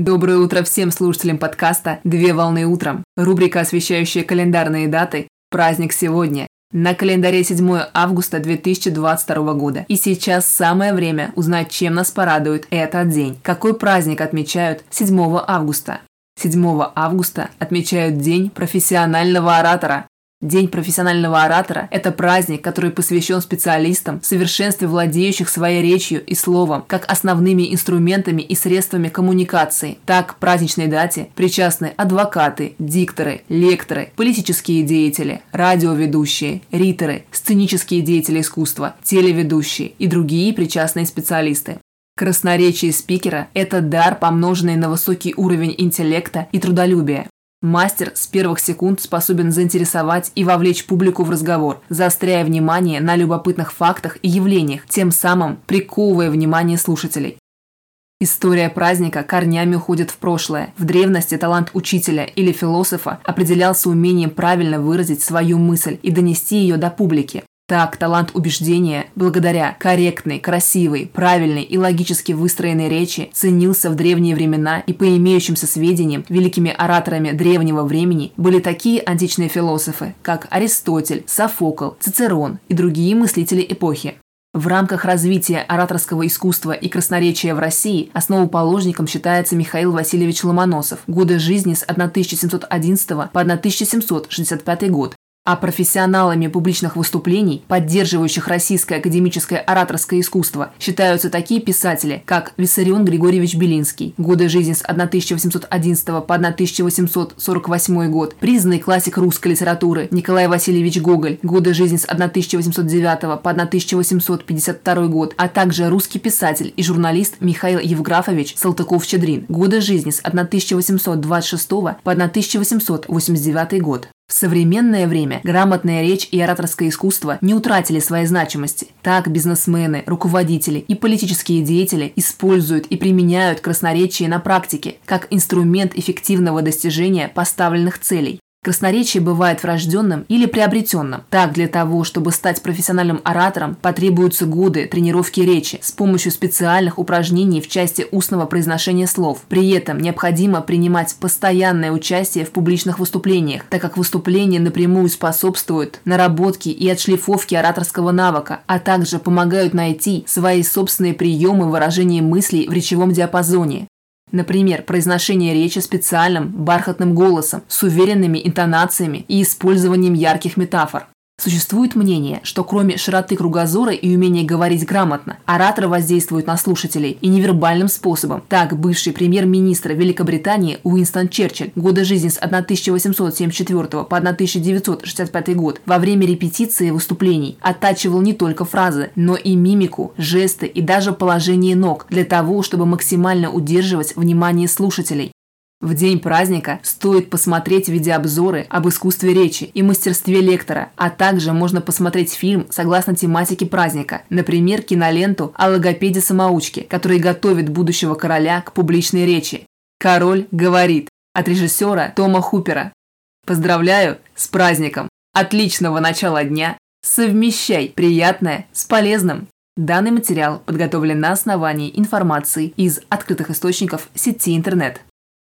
Доброе утро всем слушателям подкаста «Две волны утром». Рубрика, освещающая календарные даты. Праздник сегодня. На календаре 7 августа 2022 года. И сейчас самое время узнать, чем нас порадует этот день. Какой праздник отмечают 7 августа? 7 августа отмечают День профессионального оратора. День профессионального оратора – это праздник, который посвящен специалистам в совершенстве владеющих своей речью и словом, как основными инструментами и средствами коммуникации. Так, к праздничной дате причастны адвокаты, дикторы, лекторы, политические деятели, радиоведущие, риторы, сценические деятели искусства, телеведущие и другие причастные специалисты. Красноречие спикера – это дар, помноженный на высокий уровень интеллекта и трудолюбия. Мастер с первых секунд способен заинтересовать и вовлечь публику в разговор, заостряя внимание на любопытных фактах и явлениях, тем самым приковывая внимание слушателей. История праздника корнями уходит в прошлое. В древности талант учителя или философа определялся умением правильно выразить свою мысль и донести ее до публики. Так, талант убеждения, благодаря корректной, красивой, правильной и логически выстроенной речи, ценился в древние времена и по имеющимся сведениям великими ораторами древнего времени были такие античные философы, как Аристотель, Софокл, Цицерон и другие мыслители эпохи. В рамках развития ораторского искусства и красноречия в России основоположником считается Михаил Васильевич Ломоносов, годы жизни с 1711 по 1765 год, а профессионалами публичных выступлений, поддерживающих российское академическое ораторское искусство, считаются такие писатели, как Виссарион Григорьевич Белинский, годы жизни с 1811 по 1848 год, признанный классик русской литературы Николай Васильевич Гоголь, годы жизни с 1809 по 1852 год, а также русский писатель и журналист Михаил Евграфович Салтыков-Щедрин, годы жизни с 1826 по 1889 год. В современное время грамотная речь и ораторское искусство не утратили своей значимости. Так бизнесмены, руководители и политические деятели используют и применяют красноречие на практике как инструмент эффективного достижения поставленных целей. Красноречие бывает врожденным или приобретенным. Так, для того, чтобы стать профессиональным оратором, потребуются годы тренировки речи с помощью специальных упражнений в части устного произношения слов. При этом необходимо принимать постоянное участие в публичных выступлениях, так как выступления напрямую способствуют наработке и отшлифовке ораторского навыка, а также помогают найти свои собственные приемы выражения мыслей в речевом диапазоне. Например, произношение речи специальным, бархатным голосом, с уверенными интонациями и использованием ярких метафор. Существует мнение, что кроме широты кругозора и умения говорить грамотно, ораторы воздействуют на слушателей и невербальным способом. Так, бывший премьер-министр Великобритании Уинстон Черчилль, годы жизни с 1874 по 1965 год, во время репетиции выступлений оттачивал не только фразы, но и мимику, жесты и даже положение ног для того, чтобы максимально удерживать внимание слушателей. В день праздника стоит посмотреть видеообзоры об искусстве речи и мастерстве лектора, а также можно посмотреть фильм согласно тематике праздника, например, киноленту о логопеде-самоучке, который готовит будущего короля к публичной речи. «Король говорит» от режиссера Тома Хупера. Поздравляю с праздником! Отличного начала дня! Совмещай приятное с полезным! Данный материал подготовлен на основании информации из открытых источников сети интернет.